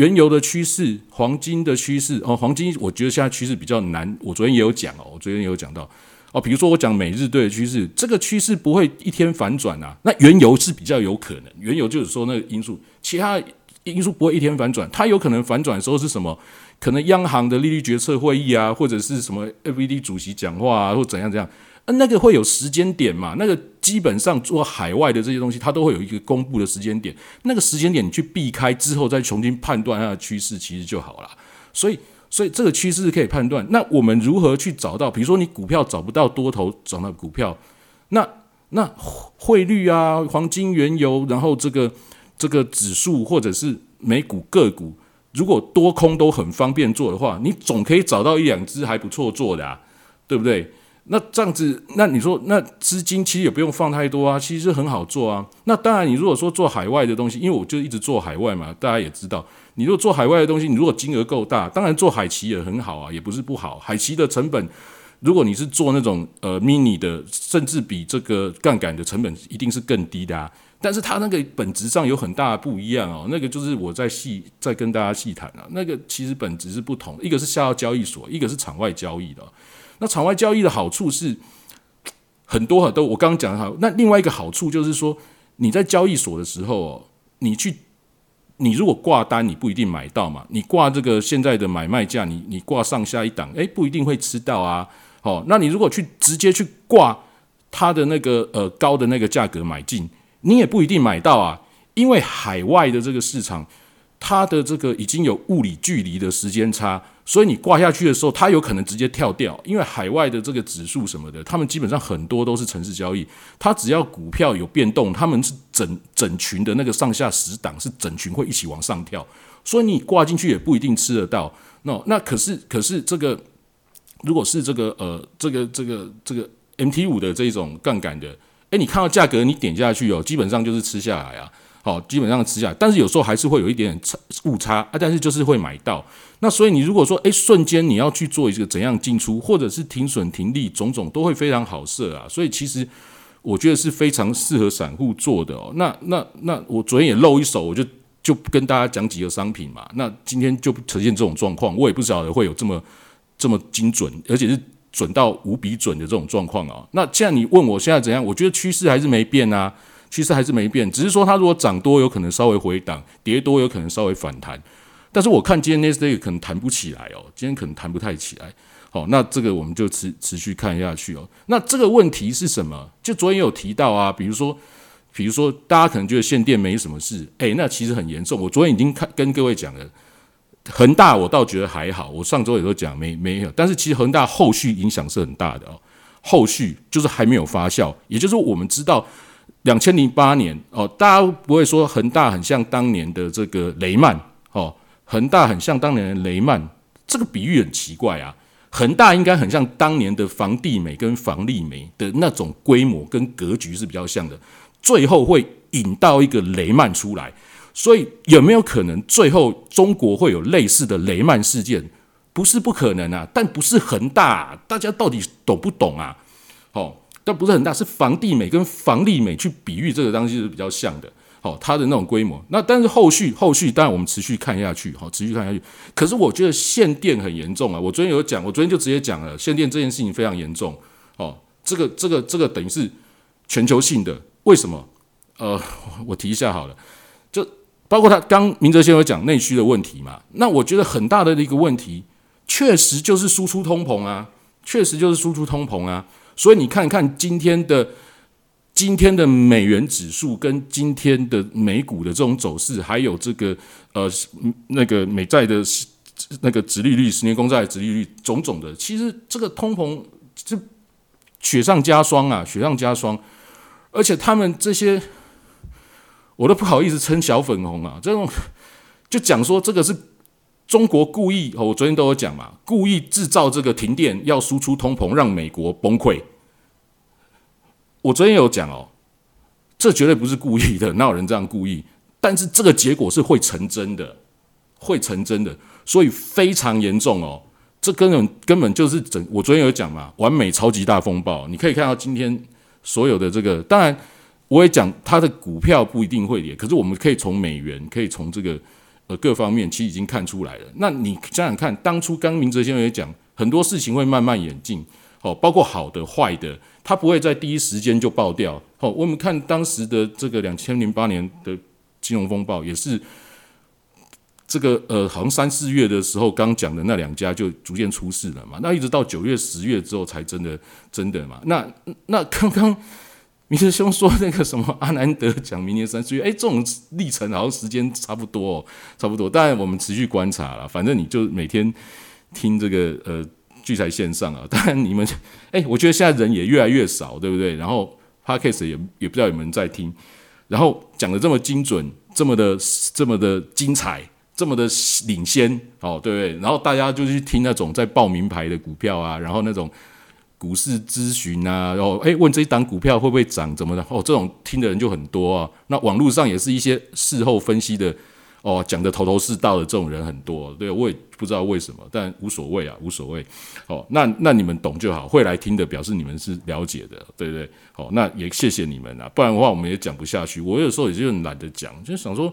原油的趋势，黄金的趋势哦，黄金我觉得现在趋势比较难。我昨天也有讲哦，我昨天也有讲到哦，比如说我讲美日对的趋势，这个趋势不会一天反转啊。那原油是比较有可能，原油就是说那个因素，其他因素不会一天反转。它有可能反转的时候是什么？可能央行的利率决策会议啊，或者是什么 FED 主席讲话啊，或怎样怎样。那个会有时间点嘛？那个基本上做海外的这些东西，它都会有一个公布的时间点。那个时间点你去避开之后，再重新判断它的趋势，其实就好了。所以，所以这个趋势是可以判断。那我们如何去找到？比如说，你股票找不到多头涨的股票，那那汇率啊、黄金、原油，然后这个这个指数或者是美股个股，如果多空都很方便做的话，你总可以找到一两只还不错做的啊，对不对？那这样子，那你说，那资金其实也不用放太多啊，其实很好做啊。那当然，你如果说做海外的东西，因为我就一直做海外嘛，大家也知道，你如果做海外的东西，你如果金额够大，当然做海奇也很好啊，也不是不好。海奇的成本，如果你是做那种呃 mini 的，甚至比这个杠杆的成本一定是更低的啊。但是它那个本质上有很大的不一样哦，那个就是我在细在跟大家细谈啊，那个其实本质是不同，一个是下到交易所，一个是场外交易的。那场外交易的好处是很多很多，我刚刚讲的好。那另外一个好处就是说，你在交易所的时候，你去，你如果挂单，你不一定买到嘛。你挂这个现在的买卖价，你你挂上下一档，诶，不一定会吃到啊。好，那你如果去直接去挂它的那个呃高的那个价格买进，你也不一定买到啊，因为海外的这个市场。它的这个已经有物理距离的时间差，所以你挂下去的时候，它有可能直接跳掉。因为海外的这个指数什么的，他们基本上很多都是城市交易，它只要股票有变动，他们是整整群的那个上下十档是整群会一起往上跳，所以你挂进去也不一定吃得到。那那可是可是这个如果是这个呃这个这个这个 MT 五的这种杠杆的，诶，你看到价格你点下去哦，基本上就是吃下来啊。好，基本上吃下，但是有时候还是会有一点点差误差啊，但是就是会买到。那所以你如果说，诶瞬间你要去做一个怎样进出，或者是停损停利，种种都会非常好设啊。所以其实我觉得是非常适合散户做的哦。那那那我昨天也露一手，我就就跟大家讲几个商品嘛。那今天就呈现这种状况，我也不晓得会有这么这么精准，而且是准到无比准的这种状况啊。那既然你问我现在怎样，我觉得趋势还是没变啊。趋势还是没变，只是说它如果涨多，有可能稍微回档；跌多，有可能稍微反弹。但是我看今天 n e s t 可能弹不起来哦，今天可能弹不太起来。好，那这个我们就持持续看下去哦。那这个问题是什么？就昨天有提到啊，比如说，比如说大家可能觉得限电没什么事，诶，那其实很严重。我昨天已经看跟各位讲了，恒大我倒觉得还好，我上周也都讲没没有，但是其实恒大后续影响是很大的哦。后续就是还没有发酵，也就是我们知道。两千零八年哦，大家不会说恒大很像当年的这个雷曼哦，恒大很像当年的雷曼，这个比喻很奇怪啊。恒大应该很像当年的房地美跟房利美的那种规模跟格局是比较像的，最后会引到一个雷曼出来。所以有没有可能最后中国会有类似的雷曼事件？不是不可能啊，但不是恒大，啊大家到底懂不懂啊？哦，但不是很大，是房地美跟房利美去比喻这个东西是比较像的。好，它的那种规模，那但是后续后续，当然我们持续看下去，好，持续看下去。可是我觉得限电很严重啊！我昨天有讲，我昨天就直接讲了，限电这件事情非常严重。哦，这个这个这个等于是全球性的，为什么？呃，我提一下好了，就包括他刚明哲先生讲内需的问题嘛。那我觉得很大的一个问题，确实就是输出通膨啊，确实就是输出通膨啊。所以你看看今天的。今天的美元指数跟今天的美股的这种走势，还有这个呃那个美债的那个殖利率、十年公债的殖利率，种种的，其实这个通膨是雪上加霜啊，雪上加霜。而且他们这些，我都不好意思称小粉红啊，这种就讲说这个是中国故意哦，我昨天都有讲嘛，故意制造这个停电，要输出通膨，让美国崩溃。我昨天有讲哦，这绝对不是故意的，哪有人这样故意？但是这个结果是会成真的，会成真的，所以非常严重哦。这根本根本就是整，我昨天有讲嘛，完美超级大风暴。你可以看到今天所有的这个，当然我也讲它的股票不一定会跌，可是我们可以从美元，可以从这个呃各方面，其实已经看出来了。那你想想看，当初刚明哲先生也讲，很多事情会慢慢演进，哦，包括好的、坏的。它不会在第一时间就爆掉。好，我们看当时的这个两千零八年的金融风暴，也是这个呃，好像三四月的时候刚讲的那两家就逐渐出事了嘛。那一直到九月、十月之后才真的真的嘛。那那刚刚明师兄说那个什么阿南德讲明年三四月，哎，这种历程好像时间差不多哦，差不多。当然我们持续观察了，反正你就每天听这个呃。聚财线上啊，当然你们，哎，我觉得现在人也越来越少，对不对？然后 podcast 也也不知道有没有人在听，然后讲的这么精准，这么的这么的精彩，这么的领先，哦，对不对？然后大家就去听那种在报名牌的股票啊，然后那种股市咨询啊，然后哎问这一档股票会不会涨，怎么的？哦，这种听的人就很多啊。那网络上也是一些事后分析的。哦，讲的头头是道的这种人很多，对我也不知道为什么，但无所谓啊，无所谓。哦，那那你们懂就好，会来听的表示你们是了解的，对不对？好，那也谢谢你们啊，不然的话我们也讲不下去。我有时候也就很懒得讲，就想说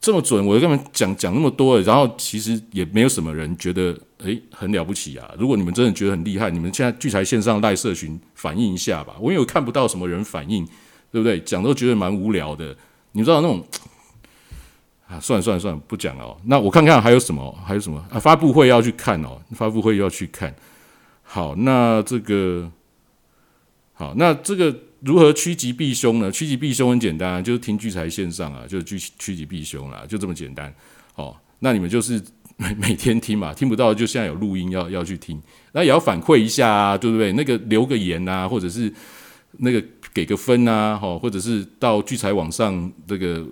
这么准，我就跟你们讲讲那么多，然后其实也没有什么人觉得诶很了不起啊。如果你们真的觉得很厉害，你们现在聚财线上赖社群反映一下吧，我有看不到什么人反应，对不对？讲都觉得蛮无聊的，你知道那种。啊，算了算了算了，不讲了。那我看看还有什么，还有什么啊？发布会要去看哦，发布会要去看。好，那这个，好，那这个如何趋吉避凶呢？趋吉避凶很简单，就是听聚财线上啊，就是趋趋吉避凶啦，就这么简单。哦，那你们就是每 每天听嘛，听不到就现在有录音要要去听，那也要反馈一下啊，对不对？那个留个言啊，或者是那个给个分啊，哈，或者是到聚财网上这个。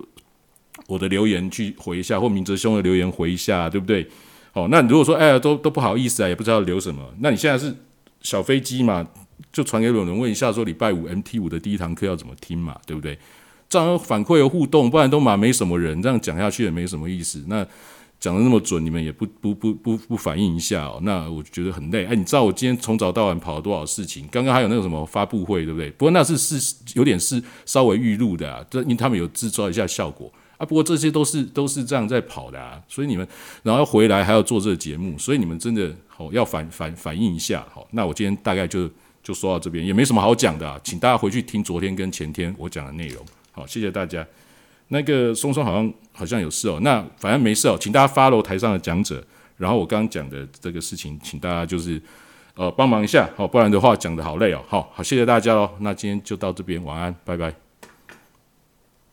我的留言去回一下，或明哲兄的留言回一下，对不对？好，那如果说哎呀，都都不好意思啊，也不知道留什么，那你现在是小飞机嘛，就传给有人问一下，说礼拜五 MT 五的第一堂课要怎么听嘛，对不对？这样反馈和互动，不然都嘛没什么人，这样讲下去也没什么意思。那讲的那么准，你们也不不不不不反应一下哦，那我觉得很累。哎，你知道我今天从早到晚跑了多少事情？刚刚还有那个什么发布会，对不对？不过那是是有点是稍微预录的啊，这因为他们有制造一下效果。啊，不过这些都是都是这样在跑的啊，所以你们然后回来还要做这个节目，所以你们真的好要反反反应一下好。那我今天大概就就说到这边，也没什么好讲的，请大家回去听昨天跟前天我讲的内容。好，谢谢大家。那个松松好像好像有事哦，那反正没事哦，请大家 follow 台上的讲者，然后我刚刚讲的这个事情，请大家就是呃帮忙一下，好，不然的话讲的好累哦。好好，谢谢大家喽。那今天就到这边，晚安，拜拜。